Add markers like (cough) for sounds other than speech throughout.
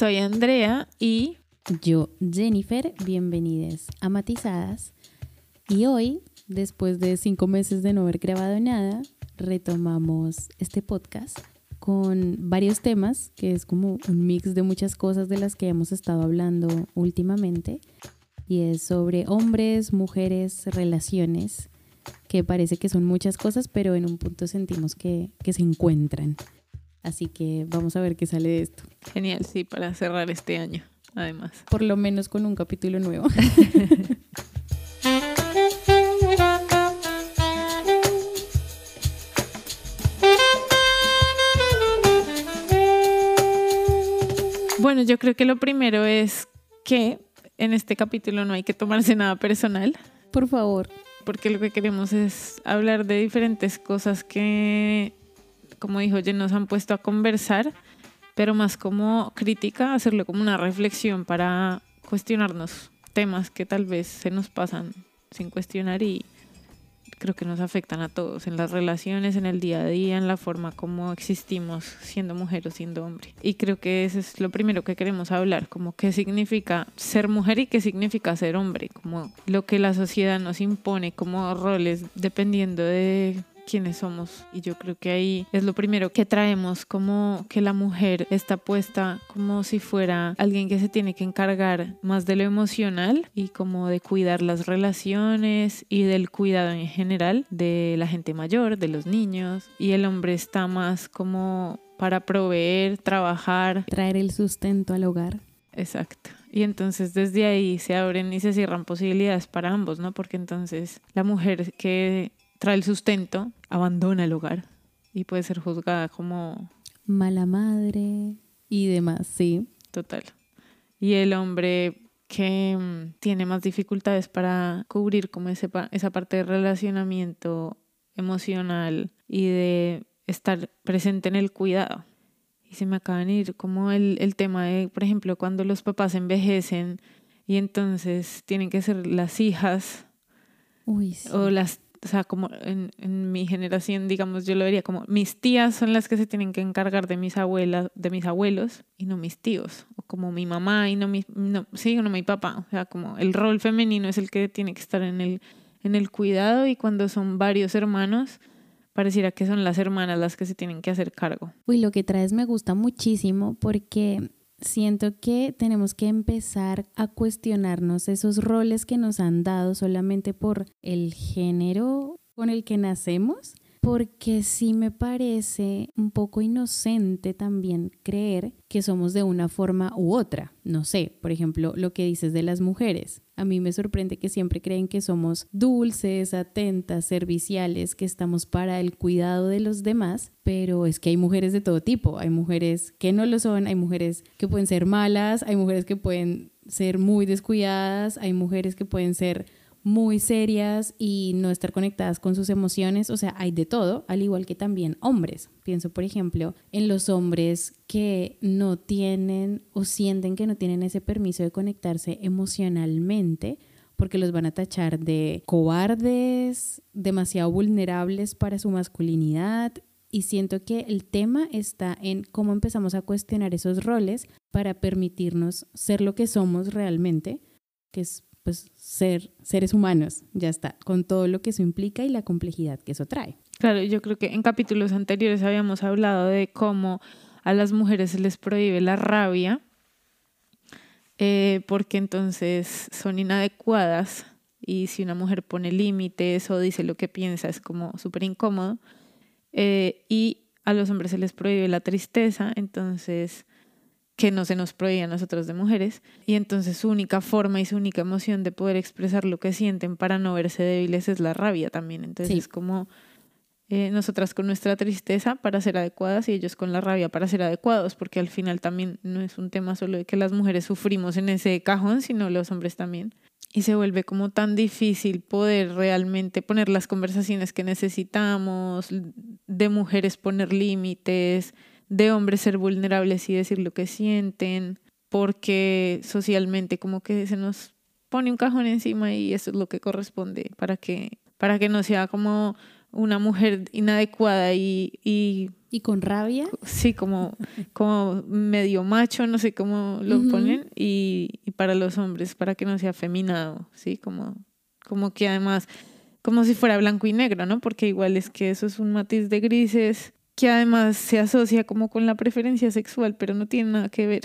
Soy Andrea y yo, Jennifer, bienvenidas a Matizadas. Y hoy, después de cinco meses de no haber grabado nada, retomamos este podcast con varios temas, que es como un mix de muchas cosas de las que hemos estado hablando últimamente. Y es sobre hombres, mujeres, relaciones, que parece que son muchas cosas, pero en un punto sentimos que, que se encuentran. Así que vamos a ver qué sale de esto. Genial, sí, para cerrar este año, además. Por lo menos con un capítulo nuevo. (laughs) Bueno, yo creo que lo primero es que en este capítulo no hay que tomarse nada personal. Por favor. Porque lo que queremos es hablar de diferentes cosas que como dijo Jen, nos han puesto a conversar, pero más como crítica, hacerlo como una reflexión para cuestionarnos temas que tal vez se nos pasan sin cuestionar y creo que nos afectan a todos, en las relaciones, en el día a día, en la forma como existimos siendo mujer o siendo hombre. Y creo que eso es lo primero que queremos hablar, como qué significa ser mujer y qué significa ser hombre, como lo que la sociedad nos impone como roles dependiendo de quiénes somos. Y yo creo que ahí es lo primero que traemos, como que la mujer está puesta como si fuera alguien que se tiene que encargar más de lo emocional y como de cuidar las relaciones y del cuidado en general de la gente mayor, de los niños. Y el hombre está más como para proveer, trabajar. Traer el sustento al hogar. Exacto. Y entonces desde ahí se abren y se cierran posibilidades para ambos, ¿no? Porque entonces la mujer que trae el sustento, abandona el hogar y puede ser juzgada como mala madre y demás, sí. Total. Y el hombre que mm, tiene más dificultades para cubrir como ese, esa parte de relacionamiento emocional y de estar presente en el cuidado. Y se me acaba de ir como el, el tema de, por ejemplo, cuando los papás envejecen y entonces tienen que ser las hijas Uy, sí. o las o sea, como en, mi generación, digamos, yo lo vería como mis tías son las que se tienen que encargar de mis abuelas, de mis abuelos y no mis tíos, o como mi mamá y no mi, no, sí, no mi papá, o sea, como el rol femenino es el que tiene que estar en el, en el cuidado y cuando son varios hermanos, pareciera que son las hermanas las que se tienen que hacer cargo. Uy, lo que traes me gusta muchísimo porque siento que tenemos que empezar a cuestionarnos esos roles que nos han dado solamente por el género con el que nacemos porque sí me parece un poco inocente también creer que somos de una forma u otra. No sé, por ejemplo, lo que dices de las mujeres. A mí me sorprende que siempre creen que somos dulces, atentas, serviciales, que estamos para el cuidado de los demás, pero es que hay mujeres de todo tipo. Hay mujeres que no lo son, hay mujeres que pueden ser malas, hay mujeres que pueden ser muy descuidadas, hay mujeres que pueden ser muy serias y no estar conectadas con sus emociones, o sea, hay de todo, al igual que también hombres. Pienso, por ejemplo, en los hombres que no tienen o sienten que no tienen ese permiso de conectarse emocionalmente porque los van a tachar de cobardes, demasiado vulnerables para su masculinidad. Y siento que el tema está en cómo empezamos a cuestionar esos roles para permitirnos ser lo que somos realmente, que es pues ser seres humanos, ya está, con todo lo que eso implica y la complejidad que eso trae. Claro, yo creo que en capítulos anteriores habíamos hablado de cómo a las mujeres se les prohíbe la rabia eh, porque entonces son inadecuadas y si una mujer pone límites o dice lo que piensa es como súper incómodo eh, y a los hombres se les prohíbe la tristeza, entonces que no se nos prohíbe a nosotros de mujeres, y entonces su única forma y su única emoción de poder expresar lo que sienten para no verse débiles es la rabia también. Entonces es como eh, nosotras con nuestra tristeza para ser adecuadas y ellos con la rabia para ser adecuados, porque al final también no es un tema solo de que las mujeres sufrimos en ese cajón, sino los hombres también. Y se vuelve como tan difícil poder realmente poner las conversaciones que necesitamos, de mujeres poner límites, de hombres ser vulnerables y decir lo que sienten, porque socialmente como que se nos pone un cajón encima y eso es lo que corresponde para que, para que no sea como una mujer inadecuada y, y ¿Y con rabia? Sí, como, como medio macho, no sé cómo lo ponen, y, y, para los hombres, para que no sea afeminado, ¿sí? Como, como que además, como si fuera blanco y negro, ¿no? Porque igual es que eso es un matiz de grises que además se asocia como con la preferencia sexual, pero no tiene nada que ver.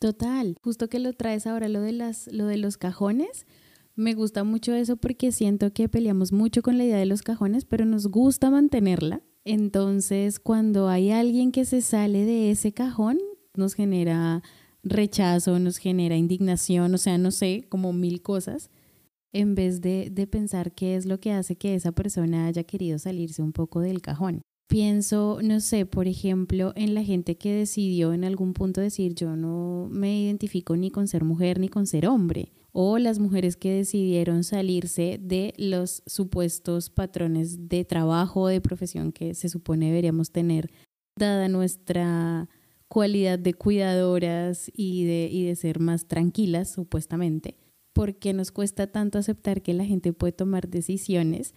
Total, justo que lo traes ahora lo de las lo de los cajones, me gusta mucho eso porque siento que peleamos mucho con la idea de los cajones, pero nos gusta mantenerla entonces, cuando hay alguien que se sale de ese cajón, nos genera rechazo, nos genera indignación, o sea, no sé, como mil cosas, en vez de, de pensar qué es lo que hace que esa persona haya querido salirse un poco del cajón. Pienso, no sé, por ejemplo, en la gente que decidió en algún punto decir yo no me identifico ni con ser mujer ni con ser hombre o las mujeres que decidieron salirse de los supuestos patrones de trabajo o de profesión que se supone deberíamos tener, dada nuestra cualidad de cuidadoras y de, y de ser más tranquilas, supuestamente, porque nos cuesta tanto aceptar que la gente puede tomar decisiones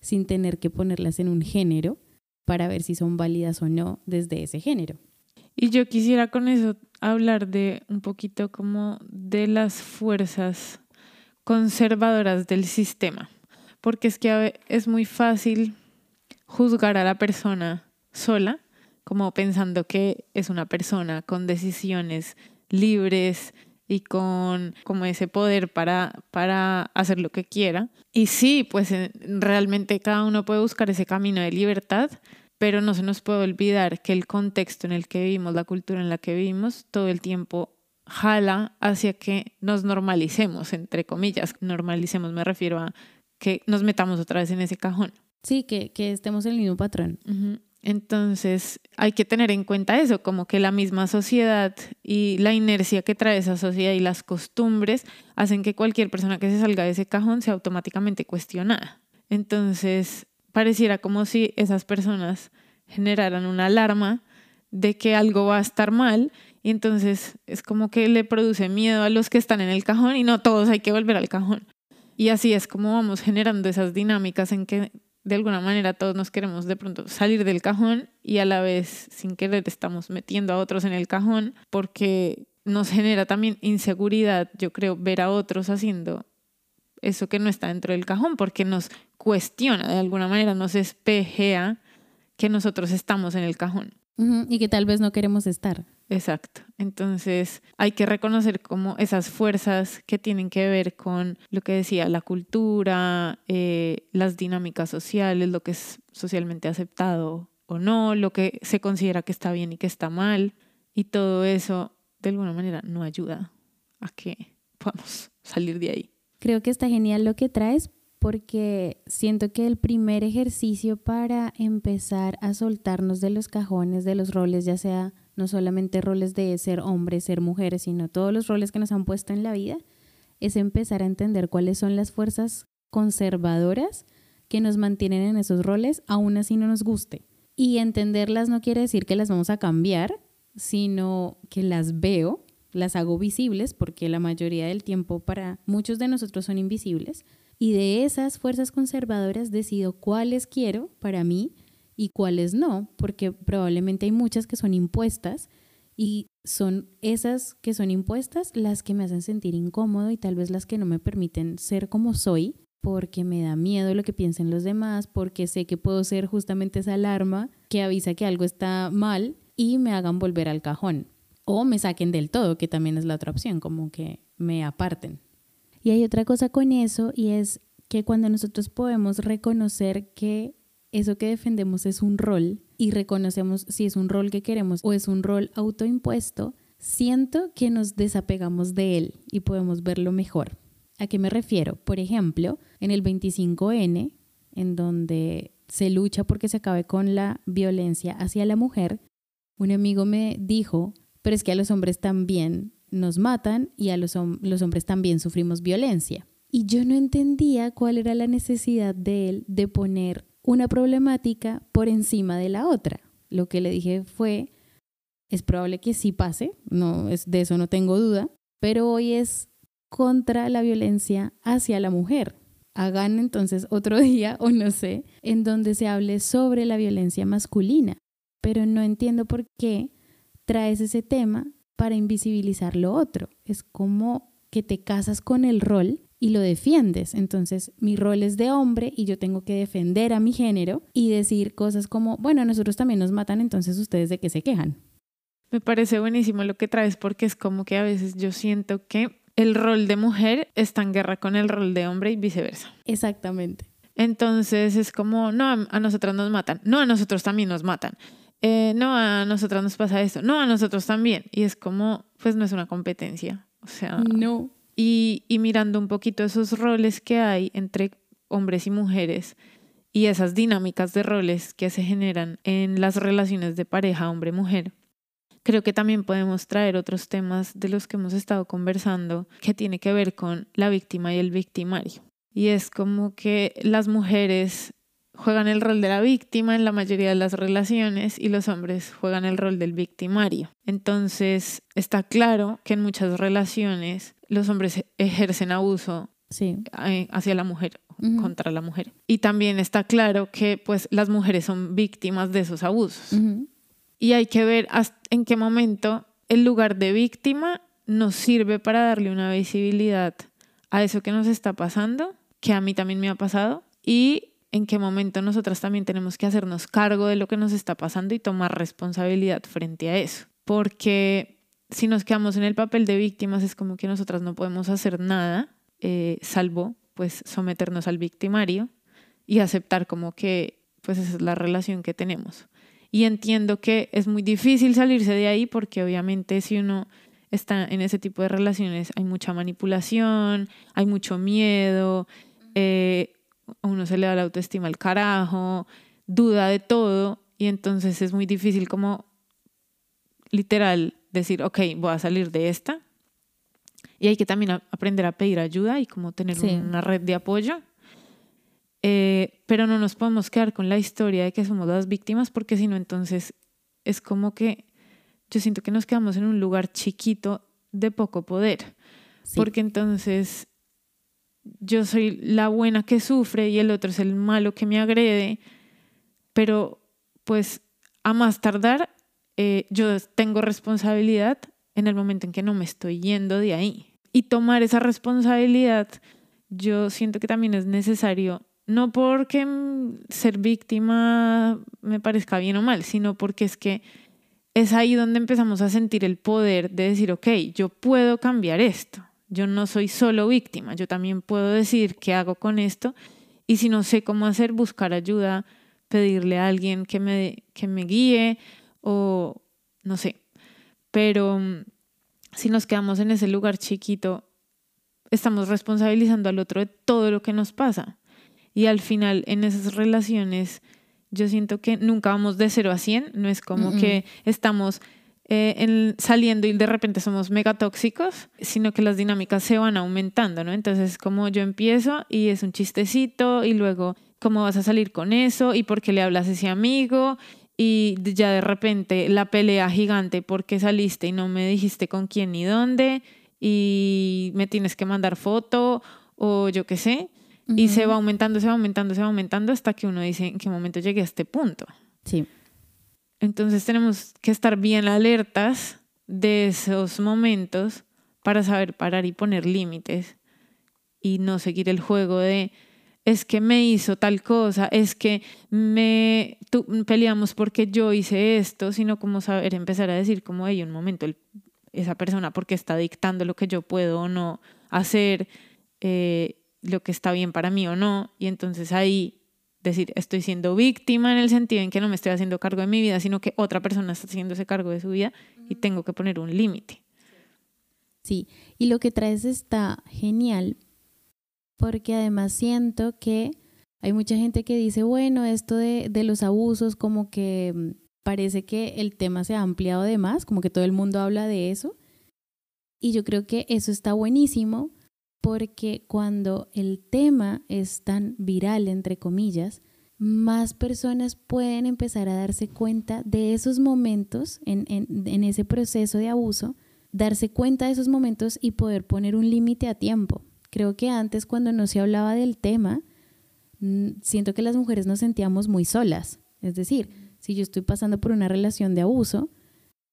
sin tener que ponerlas en un género para ver si son válidas o no desde ese género. Y yo quisiera con eso hablar de un poquito como de las fuerzas conservadoras del sistema, porque es que es muy fácil juzgar a la persona sola, como pensando que es una persona con decisiones libres y con como ese poder para, para hacer lo que quiera. Y sí, pues realmente cada uno puede buscar ese camino de libertad, pero no se nos puede olvidar que el contexto en el que vivimos, la cultura en la que vivimos, todo el tiempo jala hacia que nos normalicemos, entre comillas. Normalicemos me refiero a que nos metamos otra vez en ese cajón. Sí, que, que estemos en el mismo patrón. Entonces hay que tener en cuenta eso, como que la misma sociedad y la inercia que trae esa sociedad y las costumbres hacen que cualquier persona que se salga de ese cajón sea automáticamente cuestionada. Entonces pareciera como si esas personas generaran una alarma de que algo va a estar mal y entonces es como que le produce miedo a los que están en el cajón y no todos hay que volver al cajón. Y así es como vamos generando esas dinámicas en que de alguna manera todos nos queremos de pronto salir del cajón y a la vez sin querer estamos metiendo a otros en el cajón porque nos genera también inseguridad, yo creo, ver a otros haciendo eso que no está dentro del cajón, porque nos cuestiona de alguna manera, nos espejea que nosotros estamos en el cajón. y que tal vez no queremos estar. Exacto. Entonces hay que reconocer como esas fuerzas que tienen que ver con lo que decía, la cultura, eh, las dinámicas sociales, lo que es socialmente aceptado o no, lo que se considera que está bien y que está mal. Y todo eso de alguna manera no ayuda a que podamos (laughs) salir de ahí. Creo que está genial lo que traes porque siento que el primer ejercicio para empezar a soltarnos de los cajones, de los roles, ya sea no solamente roles de ser hombres, ser mujeres, sino todos los roles que nos han puesto en la vida, es empezar a entender cuáles son las fuerzas conservadoras que nos mantienen en esos roles, aún así no nos guste. Y entenderlas no quiere decir que las vamos a cambiar, sino que las veo las hago visibles porque la mayoría del tiempo para muchos de nosotros son invisibles y de esas fuerzas conservadoras decido cuáles quiero para mí y cuáles no, porque probablemente hay muchas que son impuestas y son esas que son impuestas las que me hacen sentir incómodo y tal vez las que no me permiten ser como soy porque me da miedo lo que piensen los demás, porque sé que puedo ser justamente esa alarma que avisa que algo está mal y me hagan volver al cajón o me saquen del todo, que también es la otra opción, como que me aparten. Y hay otra cosa con eso y es que cuando nosotros podemos reconocer que eso que defendemos es un rol y reconocemos si es un rol que queremos o es un rol autoimpuesto, siento que nos desapegamos de él y podemos verlo mejor. ¿A qué me refiero? Por ejemplo, en el 25N, en donde se lucha porque se acabe con la violencia hacia la mujer, un amigo me dijo pero es que a los hombres también nos matan y a los, hombres también sufrimos violencia. Y yo no entendía cuál era la necesidad de él de poner una problemática por encima de la otra. Lo que le dije fue, es probable que sí pase, no, es, de eso no tengo duda, pero hoy es contra la violencia hacia la mujer. hagan entonces otro (laughs) día o no sé, en donde se hable sobre la violencia masculina. Pero no entiendo por qué traes ese tema para invisibilizar lo otro. Es como que te casas con el rol y lo defiendes. Entonces, mi rol es de hombre y yo tengo que defender a mi género y decir cosas como, bueno, a nosotros también nos matan, entonces ustedes de qué se quejan. Me parece buenísimo lo que traes porque es como que a veces yo siento que el rol de mujer está en guerra con el rol de hombre y viceversa. Exactamente. Entonces es como, no, a nosotros nos matan, no, a nosotros también nos matan, eh, no, a nosotros nos pasa esto, no, a nosotros también. Y es como, pues no es una competencia. O sea, no. Y, y mirando un poquito esos roles que hay entre hombres y mujeres y esas dinámicas de roles que se generan en las relaciones de pareja hombre-mujer, creo que también podemos traer otros temas de los que hemos estado conversando que tiene que ver con la víctima y el victimario. Y es como que las mujeres juegan el rol de la víctima en la mayoría de las relaciones y los hombres juegan el rol del victimario. Entonces está claro que en muchas relaciones los hombres ejercen abuso eh, hacia la mujer, contra la mujer. Y también está claro que pues las mujeres son víctimas de esos abusos. Y hay que ver en qué momento el lugar de víctima nos sirve para darle una visibilidad a eso que nos está pasando, que a mí también me ha pasado, y en qué momento nosotras también tenemos que hacernos cargo de lo que nos está pasando y tomar responsabilidad frente a eso. Porque si nos quedamos en el papel de víctimas es como que nosotras no podemos hacer nada, eh, salvo pues someternos al victimario y aceptar como que pues esa es la relación que tenemos. Y entiendo que es muy difícil salirse de ahí porque obviamente si uno está en ese tipo de relaciones hay mucha manipulación, hay mucho miedo, eh, a uno se le da la autoestima al carajo, duda de todo y entonces es muy difícil como literal decir, ok, voy a salir de esta. Y hay que también aprender a pedir ayuda y como tener una red de apoyo. Eh, pero no nos podemos quedar con la historia de que somos las víctimas porque si no, entonces es como que yo siento que nos quedamos en un lugar chiquito de poco poder. Porque entonces yo soy la buena que sufre y el otro es el malo que me agrede, pero pues a más tardar eh, yo tengo responsabilidad en el momento en que no me estoy yendo de ahí. Y tomar esa responsabilidad, yo siento que también es necesario, no porque ser víctima me parezca bien o mal, sino porque es que es ahí donde empezamos a sentir el poder de decir, ok, yo puedo cambiar esto yo no soy solo víctima, yo también puedo decir qué hago con esto y si no sé cómo hacer, buscar ayuda, pedirle a alguien que me, que me guíe o no sé. Pero mm, si nos quedamos en ese lugar chiquito, estamos responsabilizando al otro de todo lo que nos pasa. Y al final en esas relaciones yo siento que nunca vamos de cero a cien, no es como que estamos eh, saliendo y de repente somos mega tóxicos, sino que las dinámicas se van aumentando, ¿no? Entonces, como yo empiezo y es un chistecito y luego, ¿cómo vas a salir con eso? ¿Y por qué le hablas a ese amigo? Y ya de repente la pelea gigante porque saliste y no me dijiste con quién ni dónde y me tienes que mandar foto o yo qué sé. Y se va aumentando, se va aumentando, se va aumentando hasta que uno dice en qué momento llegué a este punto. Sí. Entonces tenemos que estar bien alertas de esos momentos para saber parar y poner límites y no seguir el juego de es que me hizo tal cosa, es que me peleamos porque yo hice esto, sino como saber empezar a decir como, hay un momento, esa persona porque está dictando lo que yo puedo o no hacer, eh, lo que está bien para mí o no, y entonces ahí decir, estoy siendo víctima en el sentido en que no me estoy haciendo cargo de mi vida, sino que otra persona está haciéndose cargo de su vida y tengo que poner un límite. Sí, y lo que traes está genial, porque además siento que hay mucha gente que dice, bueno, esto de, de los abusos, como que mm, parece que el tema se ha ampliado de más, como que todo el mundo habla de eso. Y yo creo que eso está buenísimo porque cuando el tema es tan viral, entre comillas, más personas pueden empezar a darse cuenta de esos momentos en, en, ese proceso de abuso, darse cuenta de esos momentos y poder poner un límite a tiempo, Creo que antes cuando no se hablaba del tema, mm, siento que las mujeres nos sentíamos muy solas. Es decir, si yo estoy pasando por una relación de abuso,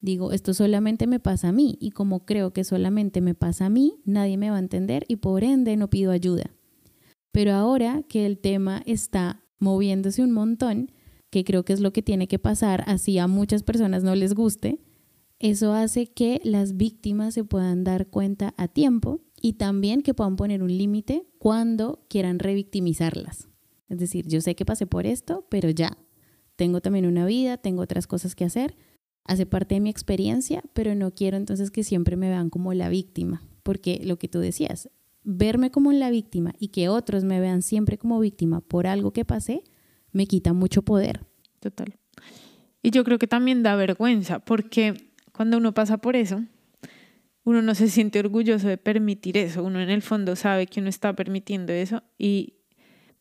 digo, esto solamente me pasa a mí y como creo que solamente me pasa a mí, nadie me va a entender y por ende no pido ayuda. Pero ahora que el tema está moviéndose un montón, que creo que es lo que tiene que pasar, así a muchas personas no les guste, eso hace que las víctimas se puedan dar cuenta a tiempo y también que puedan poner un límite cuando quieran revictimizarlas. Es decir, yo sé que pasé por esto, pero ya, tengo también una vida, tengo otras cosas que hacer, hace parte de mi experiencia, pero no quiero entonces que siempre me vean como la víctima, porque lo que tú decías, verme como la víctima y que otros me vean siempre como víctima por algo que pasé, me quita mucho poder. Total. Y yo creo que también da vergüenza, porque cuando uno pasa por eso, uno no se siente orgulloso de permitir eso, uno en el fondo sabe que uno está permitiendo eso y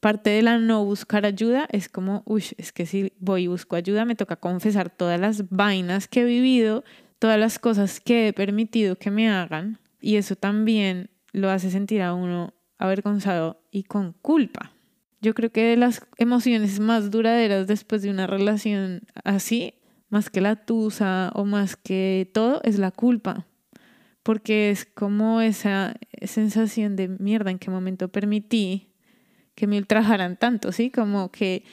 parte de la no buscar ayuda es como, uy, es que si voy y busco ayuda me toca confesar todas las vainas que he vivido, todas las cosas que he permitido que me hagan y eso también lo hace sentir a uno avergonzado y con culpa. Yo creo que de las emociones más duraderas después de una relación así, más que la tusa o más que todo, es la culpa. Porque es como esa sensación de mierda en qué momento permití que me ultrajaran tanto, ¿sí? Como que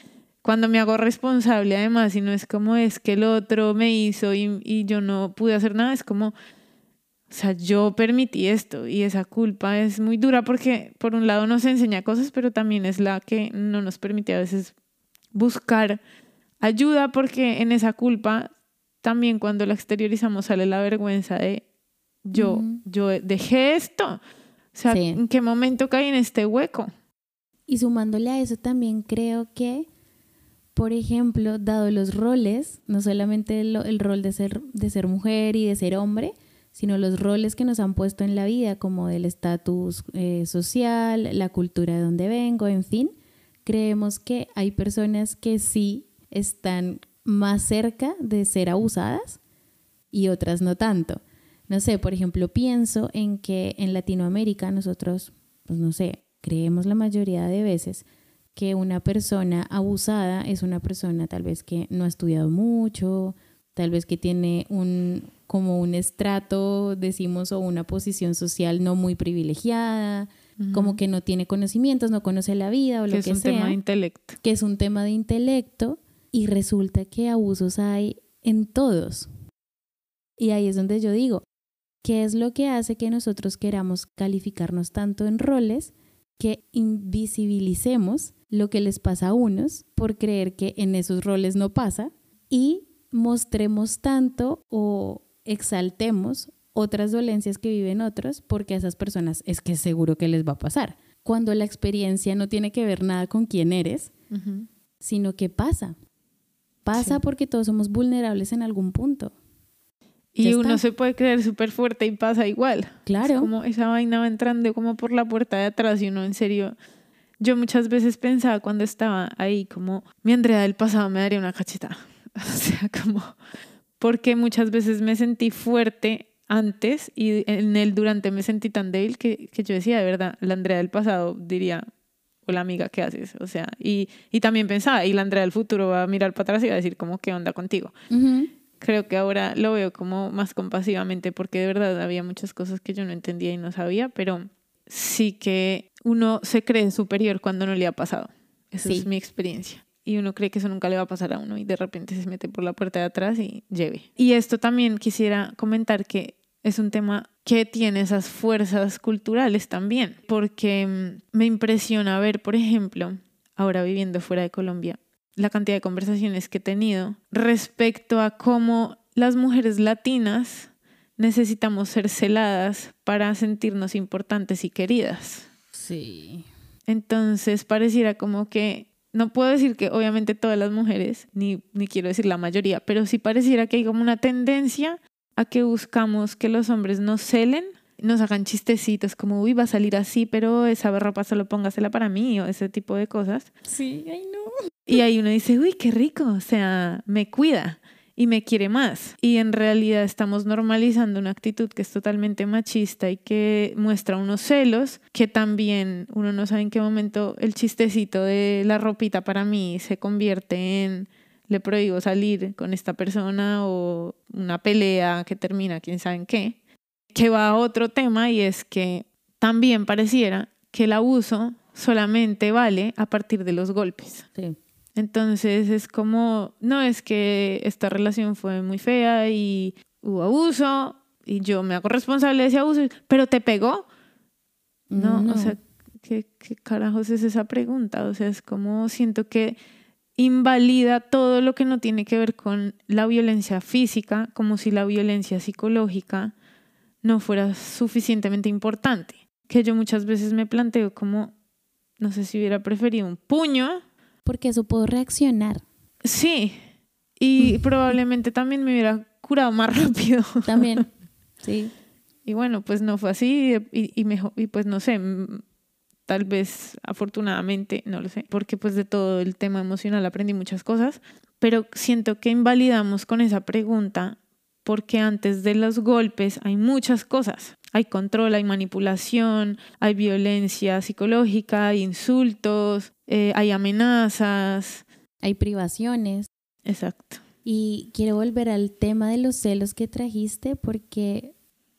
cuando me hago responsable además y no es como es que el otro me hizo y, y yo no pude hacer nada, es como o sea, yo permití esto y esa culpa es muy dura porque por un lado nos enseña cosas, pero también es la que no nos permite a veces buscar ayuda porque en esa culpa también cuando la exteriorizamos sale la vergüenza de yo, yo dejé esto. O sea, ¿en qué momento caí en este hueco? Y sumándole a eso también creo que, por ejemplo, dado los roles, no solamente el, rol de ser, de ser mujer y de ser hombre, sino los roles que nos han puesto en la vida, como del estatus eh, social, la cultura de donde vengo, en fin, creemos que hay personas que sí están más cerca de ser abusadas y otras no tanto. No sé, por ejemplo, pienso en que en Latinoamérica nosotros, pues no sé, creemos la mayoría de veces que una persona abusada es una persona tal vez que no ha estudiado mucho, tal vez que tiene un, como un estrato, decimos, o una posición social no muy privilegiada, como que no tiene conocimientos, no conoce la vida o lo que, sea. Que es un tema de intelecto. Que es un tema de intelecto y resulta que abusos hay en todos. Y ahí es donde yo digo, ¿qué es lo que hace que nosotros queramos calificarnos tanto en roles que invisibilicemos lo que les pasa a unos por creer que en esos roles no pasa y mostremos tanto o exaltemos otras dolencias que viven otros porque a esas personas es que seguro que les va a pasar. Cuando la experiencia no tiene que ver nada con quién eres, sino que pasa. Pasa porque todos somos vulnerables en algún punto. Y uno se puede creer súper fuerte y pasa igual. Claro. como esa vaina va entrando como por la puerta de atrás y uno en serio... Yo muchas veces pensaba cuando estaba ahí como mi Andrea del pasado me daría una cacheta. (laughs) O sea, como porque muchas veces me sentí fuerte antes y en el durante me sentí tan débil que, que yo decía, de verdad, la Andrea del pasado diría, hola amiga, ¿qué haces? O sea, y, y también pensaba, y la Andrea del futuro va a mirar para atrás y va a decir, como, ¿qué onda contigo? Creo que ahora lo veo como más compasivamente porque de verdad había muchas cosas que yo no entendía y no sabía, pero sí que uno se cree superior cuando no le ha pasado. Esa es mi experiencia y uno cree que eso nunca le va a pasar a uno y de repente se mete por la puerta de atrás y lleve. Y esto también quisiera comentar que es un tema que tiene esas fuerzas culturales también, porque mm, me impresiona ver, por ejemplo, ahora viviendo fuera de Colombia, la cantidad de conversaciones que he tenido respecto a cómo las mujeres latinas necesitamos ser celadas para sentirnos importantes y queridas. Sí. Entonces pareciera como que no puedo decir que obviamente todas las mujeres, ni, ni quiero decir la mayoría, pero sí pareciera que hay como una tendencia a que buscamos que los hombres nos celen, nos hagan chistecitos como, uy, va a salir así, pero esa ropa solo póngasela para mí o ese tipo de cosas. Sí, ay no. Y ahí uno dice, uy, qué rico, o sea, me cuida. y me quiere más. Y en realidad estamos normalizando una actitud que es totalmente machista y que muestra unos celos que también uno no sabe en qué momento el chistecito de la ropita para mí se convierte en le prohíbo salir con esta persona o una pelea que termina quién sabe en qué. Que va a otro tema y es que también pareciera que el abuso solamente vale a partir de los golpes. Entonces es como, no es que esta relación fue muy fea y hubo abuso y yo me hago responsable de ese abuso, pero te pegó. No, o sea, ¿qué, ¿qué carajos es esa pregunta? O sea, es como siento que invalida todo lo que no tiene que ver con la violencia física, como si la violencia psicológica no fuera suficientemente importante. Que yo muchas veces me planteo como, no sé si hubiera preferido un puño. Porque eso puedo reaccionar. Sí, y (laughs) probablemente también me hubiera curado más rápido. También, (laughs) sí. Y bueno, pues no fue así y, mejor, y pues no sé, tal vez afortunadamente, no lo sé, porque pues de todo el tema emocional aprendí muchas cosas, pero siento que invalidamos con esa pregunta porque antes de los golpes hay muchas cosas. Hay control, hay manipulación, hay violencia psicológica, hay insultos, eh, hay amenazas. Hay privaciones. Exacto. Y quiero volver al tema de los celos que trajiste porque,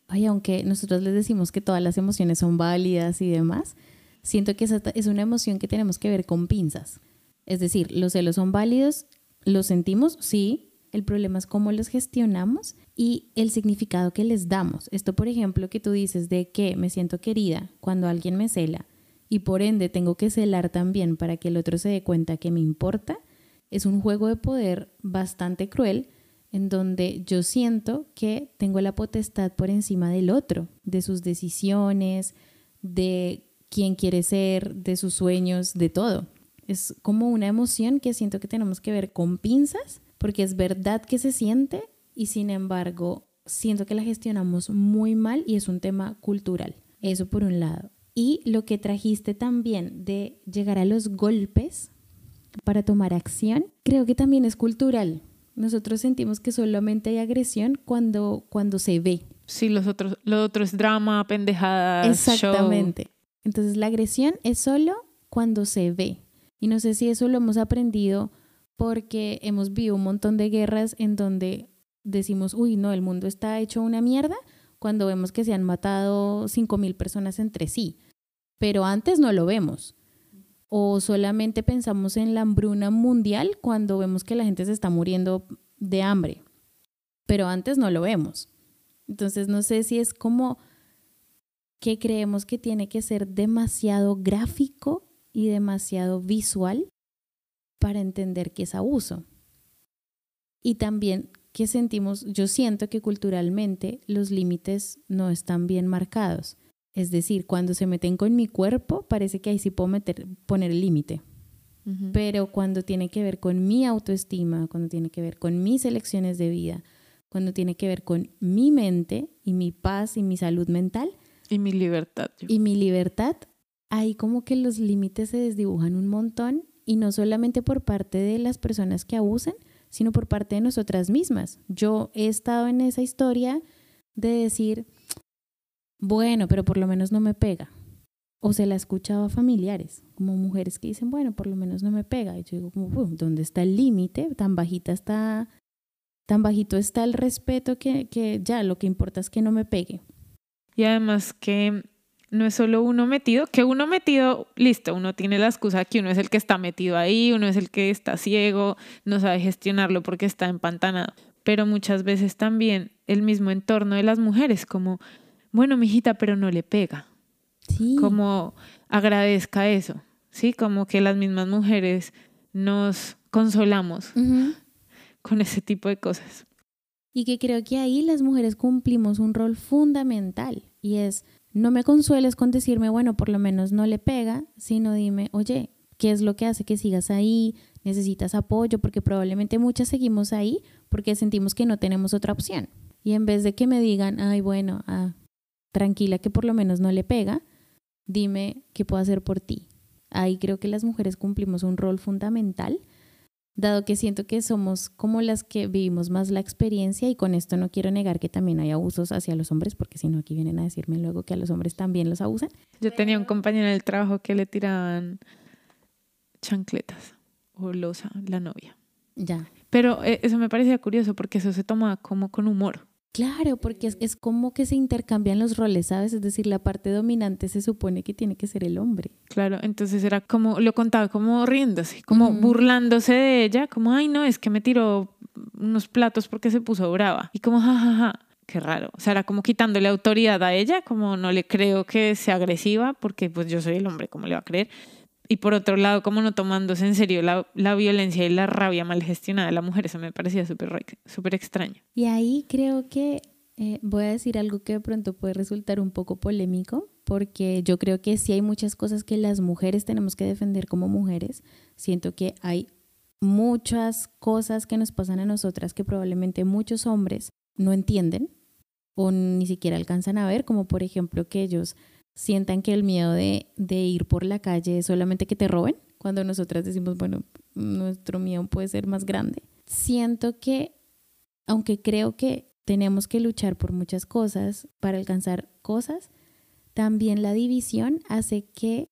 ay, aunque nosotros les decimos que todas las emociones son válidas y demás, siento que esa es una emoción que tenemos que ver con pinzas. Es decir, los celos son válidos, los sentimos, sí, el problema es cómo los gestionamos y el significado que les damos. Esto, por ejemplo, que tú dices de que me siento querida cuando alguien me cela y por ende tengo que celar también para que el otro se dé cuenta que me importa, es un juego de poder bastante cruel en donde yo siento que tengo la potestad por encima del otro, de sus decisiones, de quién quiere ser, de sus sueños, de todo. Es como una emoción que siento que tenemos que ver con pinzas, porque es verdad que se siente y sin embargo siento que la gestionamos muy mal y es un tema cultural. Eso por un lado. Y lo que trajiste también de llegar a los golpes para tomar acción, creo que también es cultural. Nosotros sentimos que solamente hay agresión cuando, cuando se ve. Sí, los otros, lo otro es drama, pendejadas. Exactamente. Entonces la agresión es solo cuando se ve. Y no sé si eso lo hemos aprendido porque hemos vivido un montón de guerras en donde decimos, uy, no, el mundo está hecho una mierda, cuando vemos que se han matado 5.000 personas entre sí. Pero antes no lo vemos. O solamente pensamos en la hambruna mundial cuando vemos que la gente se está muriendo de hambre. Pero antes no lo vemos. Entonces no sé si es como que creemos que tiene que ser demasiado gráfico y demasiado visual para entender que es abuso. Y también que sentimos, yo siento que culturalmente los límites no están bien marcados. Es decir, cuando se meten con mi cuerpo, parece que ahí sí puedo meter, poner el límite. Pero cuando tiene que ver con mi autoestima, cuando tiene que ver con mis elecciones de vida, cuando tiene que ver con mi mente y mi paz y mi salud mental, y mi libertad. Y mi libertad, ahí como que los límites se desdibujan un montón y no solamente por parte de las personas que abusan, sino por parte de nosotras mismas. Yo he estado en esa historia de decir, bueno, pero por lo menos no me pega. O se la he escuchado a familiares, como mujeres que dicen, bueno, por lo menos no me pega. Y yo digo, como, ¿dónde está el límite? Tan bajita está, tan bajito está el respeto que, que ya lo que importa es que no me pegue. Y además que no es solo uno metido, que uno metido, listo, uno tiene la excusa que uno es el que está metido ahí, uno es el que está ciego, no sabe gestionarlo porque está empantanado. Pero muchas veces también el mismo entorno de las mujeres, como, bueno, mijita, pero no le pega. Sí. Como agradezca eso, ¿sí? Como que las mismas mujeres nos consolamos con ese tipo de cosas. Y que creo que ahí las mujeres cumplimos un rol fundamental y es, no me consueles con decirme, bueno, por lo menos no le pega, sino dime, oye, ¿qué es lo que hace que sigas ahí? ¿Necesitas apoyo? Porque probablemente muchas seguimos ahí porque sentimos que no tenemos otra opción. Y en vez de que me digan, ay, bueno, ah, tranquila que por lo menos no le pega, dime qué puedo hacer por ti. Ahí creo que las mujeres cumplimos un rol fundamental dado que siento que somos como las que vivimos más la experiencia y con esto no quiero negar que también hay abusos hacia los hombres, porque si no aquí vienen a decirme luego que a los hombres también los abusan. Yo tenía un compañero en el trabajo que le tiraban chancletas o losa, la novia. Ya. Pero eh, eso me parecía curioso porque eso se toma como con humor. Claro, porque es, es, como que se intercambian los roles, ¿sabes? Es decir, la parte dominante se supone que tiene que ser el hombre. Claro, entonces era como, lo contaba como riéndose, como burlándose de ella, como, ay, no, es que me tiró unos platos porque se puso brava. Y como, jajaja, ja, ja. qué raro. O sea, era como quitándole autoridad a ella, como no le creo que sea agresiva, porque pues yo soy el hombre, ¿cómo le va a creer? Y por otro lado, como no tomándose en serio la, la violencia y la rabia mal gestionada de la mujer, eso me parecía súper súper extraño. Y ahí creo que eh, voy a decir algo que de pronto puede resultar un poco polémico, porque yo creo que sí hay muchas cosas que las mujeres tenemos que defender como mujeres. Siento que hay muchas cosas que nos pasan a nosotras que probablemente muchos hombres no entienden o ni siquiera alcanzan a ver, como por ejemplo que ellos sientan que el miedo de, ir por la calle es solamente que te roben, cuando nosotras decimos, bueno, nuestro miedo puede ser más grande. Siento que, aunque creo que tenemos que luchar por muchas cosas para alcanzar cosas, también la división hace que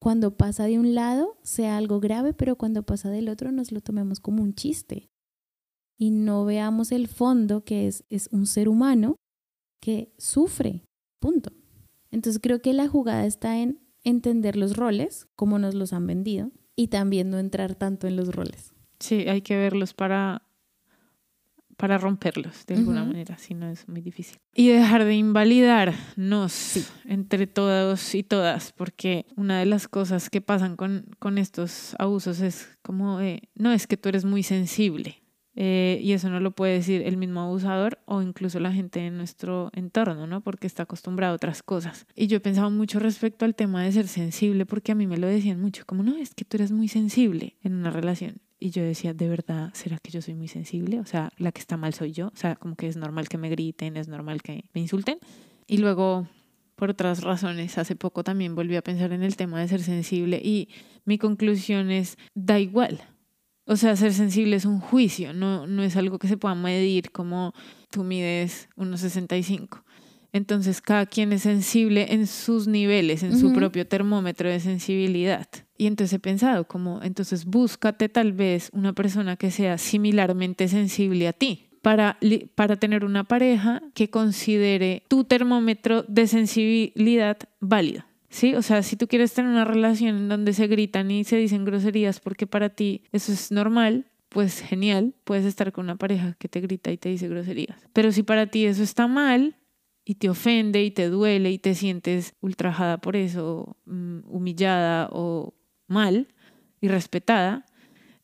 cuando pasa de un lado sea algo grave, pero cuando pasa del otro nos lo tomemos como un chiste y no veamos el fondo que es, es un ser humano que sufre, punto. Entonces creo que la jugada está en entender los roles, como nos los han vendido, y también no entrar tanto en los roles. Sí, hay que verlos para, para romperlos de alguna manera, si no es muy difícil. Y dejar de invalidarnos entre todos y todas, porque una de las cosas que pasan con, con estos abusos es como, no es que tú eres muy sensible, eh, y eso no lo puede decir el mismo abusador o incluso la gente en nuestro entorno, ¿no? Porque está acostumbrado a otras cosas. Y yo he pensado mucho respecto al tema de ser sensible, porque a mí me lo decían mucho, como no, es que tú eres muy sensible en una relación. Y yo decía, ¿de verdad será que yo soy muy sensible? O sea, la que está mal soy yo. O sea, como que es normal que me griten, es normal que me insulten. Y luego, por otras razones, hace poco también volví a pensar en el tema de ser sensible y mi conclusión es, da igual. O sea, ser sensible es un juicio, no, no es algo que se pueda medir como tú mides 1,65. Entonces, cada quien es sensible en sus niveles, en su propio termómetro de sensibilidad. Y entonces he pensado, como, entonces búscate tal vez una persona que sea similarmente sensible a ti. Para, para tener una pareja que considere tu termómetro de sensibilidad válido. ¿Sí? O sea, si tú quieres tener una relación en donde se gritan y se dicen groserías porque para ti eso es normal, pues genial, puedes estar con una pareja que te grita y te dice groserías. Pero si para ti eso está mal y te ofende y te duele y te sientes ultrajada por eso, mm, humillada o mal y respetada,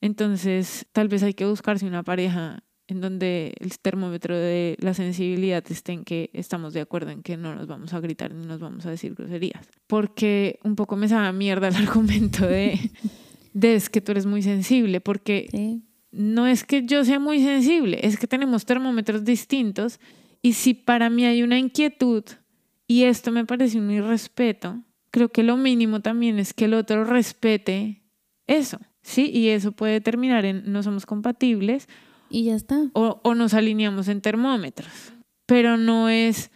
entonces tal vez hay que buscarse una pareja en donde el termómetro de la sensibilidad esté en que estamos de acuerdo en que no nos vamos a gritar ni nos vamos a decir groserías. Porque un poco me sabe mierda el (laughs) argumento de, de es que tú eres muy sensible, porque no es que yo sea muy sensible, es que tenemos termómetros distintos y si para mí hay una inquietud y esto me parece un irrespeto, creo que lo mínimo también es que el otro respete eso, ¿sí? Y eso puede terminar en no somos compatibles y ya está. O, o nos alineamos en termómetros. Pero no es,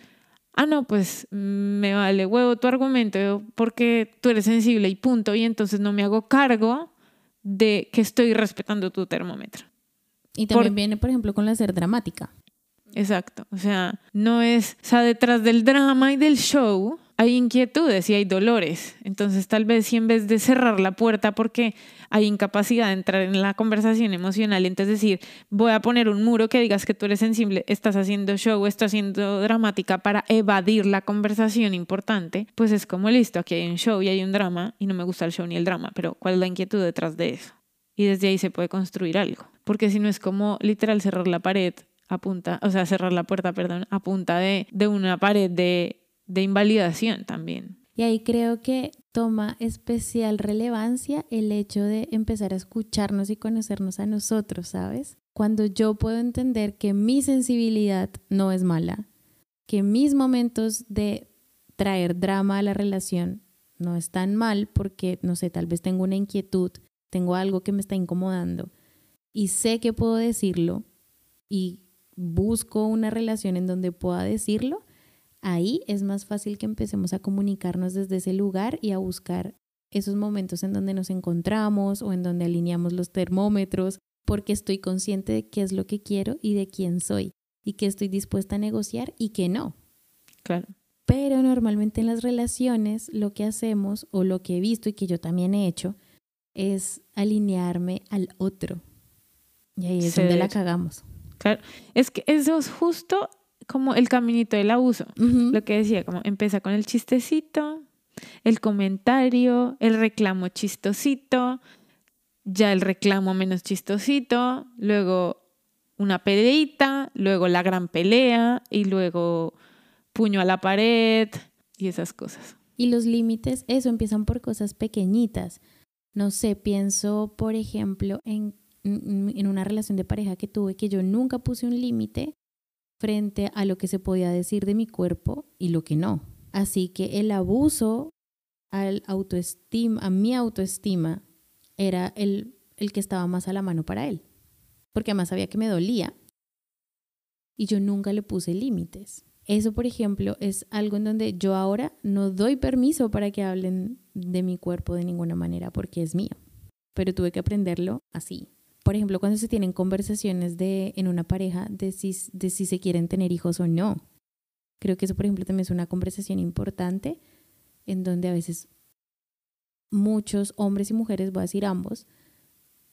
ah, no, pues me vale huevo tu argumento porque tú eres sensible y punto. Y entonces no me hago cargo de que estoy respetando tu termómetro. Y también viene, por ejemplo, con la ser dramática. Exacto. O sea, no es, o sea, detrás del drama y del show hay inquietudes y hay dolores. Entonces, tal vez si en vez de cerrar la puerta porque hay incapacidad de entrar en la conversación emocional, entonces decir, voy a poner un muro que digas que tú eres sensible, estás haciendo show, estás haciendo dramática para evadir la conversación importante, pues es como listo, aquí hay un show y hay un drama y no me gusta el show ni el drama, pero ¿cuál es la inquietud detrás de eso? Y desde ahí se puede construir algo. Porque si no es como literal cerrar la pared a o sea, cerrar la puerta, perdón, a punta de, de una pared de de invalidación también. Y ahí creo que toma especial relevancia el hecho de empezar a escucharnos y conocernos a nosotros, ¿sabes? Cuando yo puedo entender que mi sensibilidad no es mala, que mis momentos de traer drama a la relación no están mal porque, no sé, tal vez tengo una inquietud, tengo algo que me está incomodando y sé que puedo decirlo y busco una relación en donde pueda decirlo, ahí es más fácil que empecemos a comunicarnos desde ese lugar y a buscar esos momentos en donde nos encontramos o en donde alineamos los termómetros, porque estoy consciente de qué es lo que quiero y de quién soy y que estoy dispuesta a negociar y que no. Claro. Pero normalmente en las relaciones lo que hacemos o lo que he visto y que yo también he hecho es alinearme al otro. Y ahí es donde la cagamos. Claro. Es que eso es justo como el caminito del abuso. Lo que decía, como empieza con el chistecito, el comentario, el reclamo chistosito, ya el reclamo menos chistosito, luego una peleita, luego la gran pelea y luego puño a la pared y esas cosas. Y los límites, eso empiezan por cosas pequeñitas. No sé, pienso, por ejemplo, en, en una relación de pareja que tuve que yo nunca puse un límite frente a lo que se podía decir de mi cuerpo y lo que no. Así que el abuso a mi autoestima, era el, el que estaba más a la mano para él. Porque además sabía que me dolía y yo nunca le puse límites. Eso, por ejemplo, es algo en donde yo ahora no doy permiso para que hablen de mi cuerpo de ninguna manera porque es mío. Pero tuve que aprenderlo así. Por ejemplo, cuando se tienen conversaciones de, en una pareja de si, de si se quieren tener hijos o no. Creo que eso, por ejemplo, también es una conversación importante en donde a veces muchos hombres y mujeres, voy a decir ambos,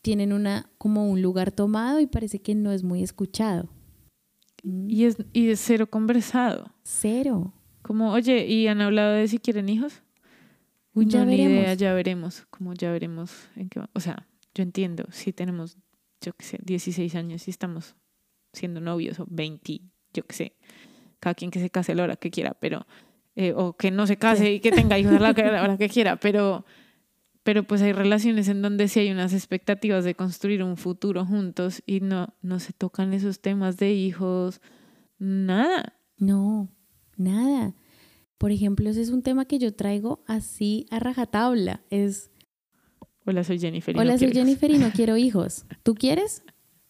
tienen una como un lugar tomado y parece que no es muy escuchado. Mm. Y es, y es cero conversado. Cero. Como, oye, ¿y han hablado de si quieren hijos? Uy, ya veremos. ya veremos. Como ya veremos en qué O sea, yo entiendo, si tenemos, yo qué sé, 16 años y estamos siendo novios o 20, yo qué sé, cada quien que se case a la hora que quiera, pero eh, o que no se case y que tenga hijos a la hora que quiera, pero, pero pues hay relaciones en donde sí hay unas expectativas de construir un futuro juntos y no, no se tocan esos temas de hijos, nada. No, nada. Por ejemplo, ese es un tema que yo traigo así a rajatabla, es... Hola, soy Jennifer. Hola, soy Jennifer y no quiero hijos. ¿Tú quieres?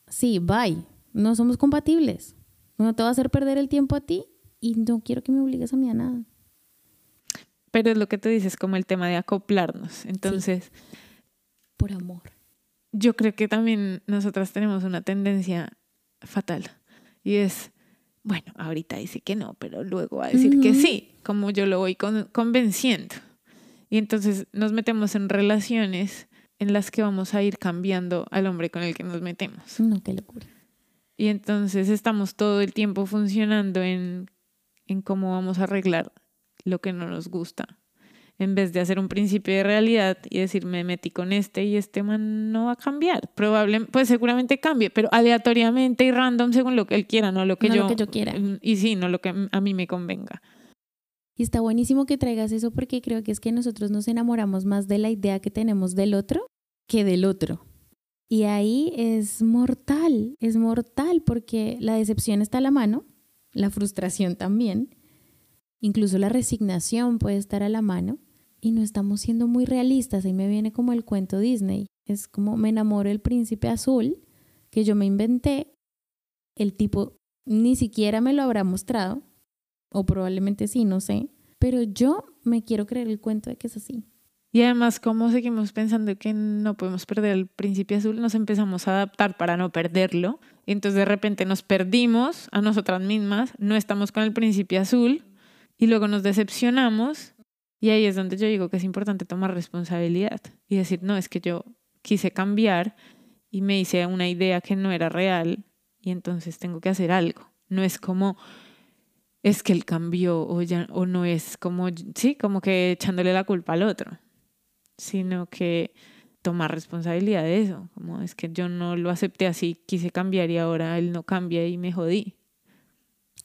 Sí, bye. No somos compatibles. No te va a hacer perder el tiempo a ti y no quiero que me obligues a mí a nada pero es lo que tú dices, como el tema de acoplarnos. Entonces, por amor. Yo creo que también nosotras tenemos una tendencia fatal y es, bueno, ahorita dice que no, pero luego va a decir que sí, como yo lo voy convenciendo. Y entonces nos metemos en relaciones en las que vamos a ir cambiando al hombre con el que nos metemos. No, qué locura. Y entonces estamos todo el tiempo funcionando en, en cómo vamos a arreglar lo que no nos gusta. En vez de hacer un principio de realidad y decir, me metí con este y este man no va a cambiar. Probablemente, pues seguramente cambie, pero aleatoriamente y random según lo que él quiera, no lo que, yo, lo que yo quiera. Y sí, no lo que a mí me convenga. Y está buenísimo que traigas eso porque creo que es que nosotros nos enamoramos más de la idea que tenemos del otro que del otro. Y ahí es mortal, es mortal porque la decepción está a la mano, la frustración también, Incluso la resignación puede estar a la mano y no estamos siendo muy realistas. Ahí me viene como el cuento Disney. Es como me enamoro del príncipe azul que yo me inventé. El tipo ni siquiera me lo habrá mostrado, o probablemente sí, no sé. Pero yo me quiero creer el cuento de que es así. Y además, como seguimos pensando que no podemos perder el príncipe azul, nos empezamos a adaptar para no perderlo. Y entonces de repente nos perdimos a nosotras mismas, no estamos con el príncipe azul y luego nos decepcionamos y ahí es donde yo digo que es importante tomar responsabilidad y decir, no, es que yo quise cambiar y me hice una idea que no era real y entonces tengo que hacer algo. No es como, es que él cambió o, ya, o no es como, sí, como que echándole la culpa al otro, sino que tomar responsabilidad de eso, como es que yo no lo acepté así, quise cambiar y ahora él no cambia y me jodí.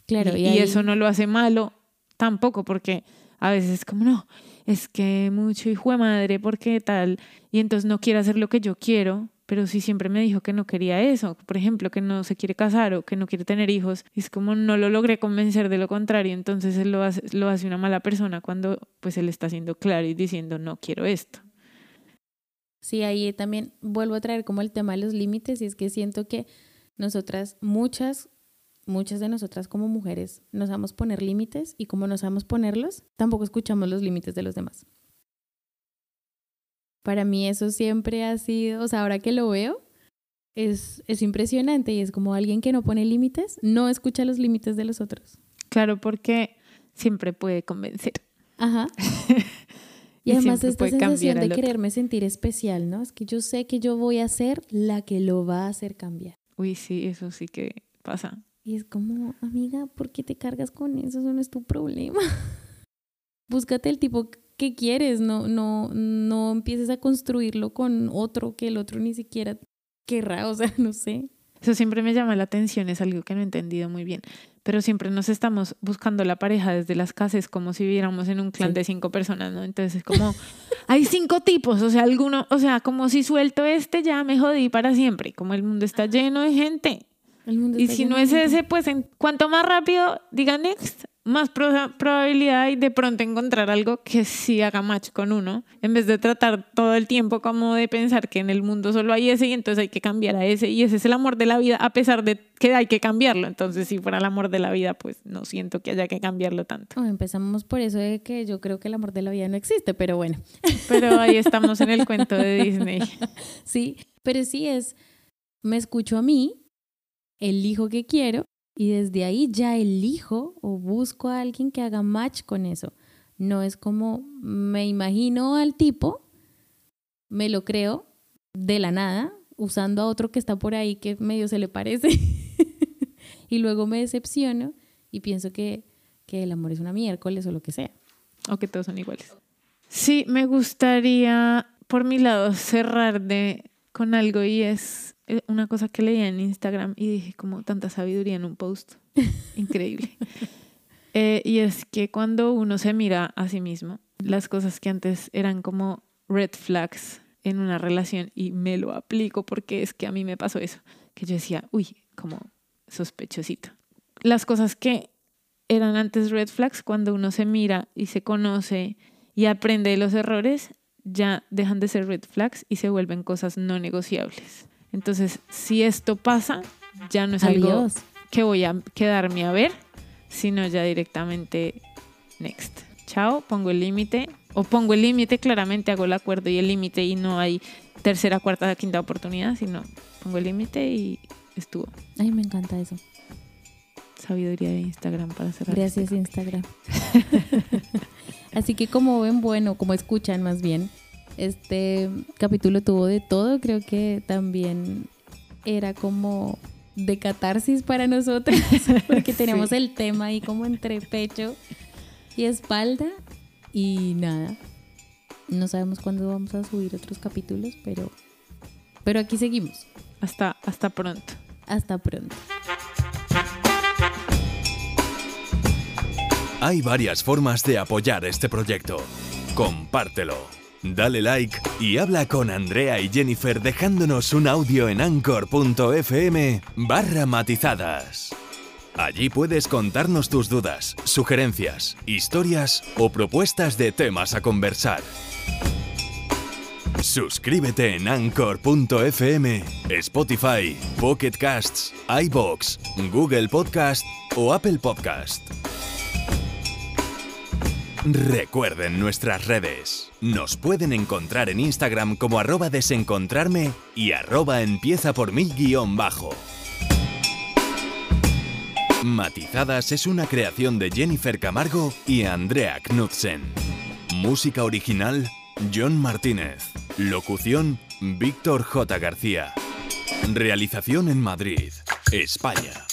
Claro, y, y eso no lo hace malo tampoco, porque a veces es como, no, es que mucho hijo de madre, porque tal, y entonces no quiere hacer lo que yo quiero, pero si siempre me dijo que no quería eso, por ejemplo, que no se quiere casar o que no quiere tener hijos, es como no lo logré convencer de lo contrario, entonces él lo hace, lo hace una mala persona cuando pues él está siendo claro y diciendo no quiero esto. Sí, ahí también vuelvo a traer como el tema de los límites y es que siento que nosotras, muchas, muchas de nosotras como mujeres, nos sabemos poner límites y como no sabemos ponerlos, tampoco escuchamos los límites de los demás. Para mí eso siempre ha sido, o sea, ahora que lo veo, es, es impresionante y es como alguien que no pone límites, no escucha los límites de los otros. Claro, porque siempre puede convencer. Ajá. (laughs) Y, además esta sensación de quererme sentir especial, ¿no? Es que yo sé que yo voy a ser la que lo va a hacer cambiar. Uy, sí, eso sí que pasa. Y es como, amiga, ¿por qué te cargas con eso? Eso no es tu problema. (laughs) Búscate el tipo que quieres, no, no, no empieces a construirlo con otro que el otro ni siquiera querrá, o sea, (laughs) no sé. Eso siempre me llama la atención, es algo que no he entendido muy bien. Pero siempre nos estamos buscando la pareja desde las casas como si viviéramos en un clan de cinco personas, ¿no? Entonces es como, (laughs) hay cinco tipos, o sea, alguno, o sea, como si suelto este ya me jodí para siempre, como el mundo está lleno de gente. Y si no es ese, pues en cuanto más rápido diga next, más probabilidad hay de pronto encontrar algo que sí haga match con uno, en vez de tratar todo el tiempo como de pensar que en el mundo solo hay ese y entonces hay que cambiar a ese y ese es el amor de la vida a pesar de que hay que cambiarlo. Entonces si fuera el amor de la vida, pues no siento que haya que cambiarlo tanto. empezamos por eso de que yo creo que el amor de la vida no existe, pero bueno. Pero ahí estamos en el (laughs) cuento de Disney. Sí, pero sí es, me escucho a mí, elijo que quiero y desde ahí ya elijo o busco a alguien que haga match con eso. No es como me imagino al tipo, me lo creo de la nada, usando a otro que está por ahí que medio se le parece. (laughs) y luego me decepciono y pienso que, que el amor es una miércoles o lo que sea. O que todos son iguales. Sí, me gustaría, por mi lado, cerrar de, con algo y es eh, una cosa que leía en Instagram y dije como tanta sabiduría en un post. (laughs) Increíble. Eh, y es que cuando uno se mira a sí mismo, las cosas que antes eran como red flags en una relación y me lo aplico porque es que a mí me pasó eso, que yo decía, uy, como sospechosito. Las cosas que eran antes red flags, cuando uno se mira y se conoce y aprende de los errores, ya dejan de ser red flags y se vuelven cosas no negociables. Entonces, si esto pasa, ya no es algo que voy a quedarme a ver, sino ya directamente next. Chao, pongo el límite. O pongo el límite, claramente hago el acuerdo y el límite y no hay tercera, cuarta, quinta oportunidad, sino pongo el límite y estuvo. Ay, me encanta eso. Sabiduría de Instagram para cerrar. Gracias, este Instagram. (laughs) Así que como ven, bueno, como escuchan más bien, este capítulo tuvo de todo, creo que también era como de catarsis para nosotros, (laughs) porque tenemos el tema ahí como entre pecho y espalda y nada. No sabemos cuándo vamos a subir otros capítulos, pero, pero aquí seguimos. Hasta, hasta pronto. Hasta pronto. Hay varias formas de apoyar este proyecto. Compártelo Dale like y habla con Andrea y Jennifer dejándonos un audio en anchor.fm barra matizadas. Allí puedes contarnos tus dudas, sugerencias, historias o propuestas de temas a conversar. Suscríbete en anchor.fm, Spotify, Pocket Casts, iBox, Google Podcast o Apple Podcast. Recuerden nuestras redes. Nos pueden encontrar en Instagram como arroba desencontrarme y arroba empieza por mí guion bajo. Matizadas es una creación de Jennifer Camargo y Andrea Knudsen. Música original, John Martínez. Locución, Víctor J. García. Realización en Madrid, España.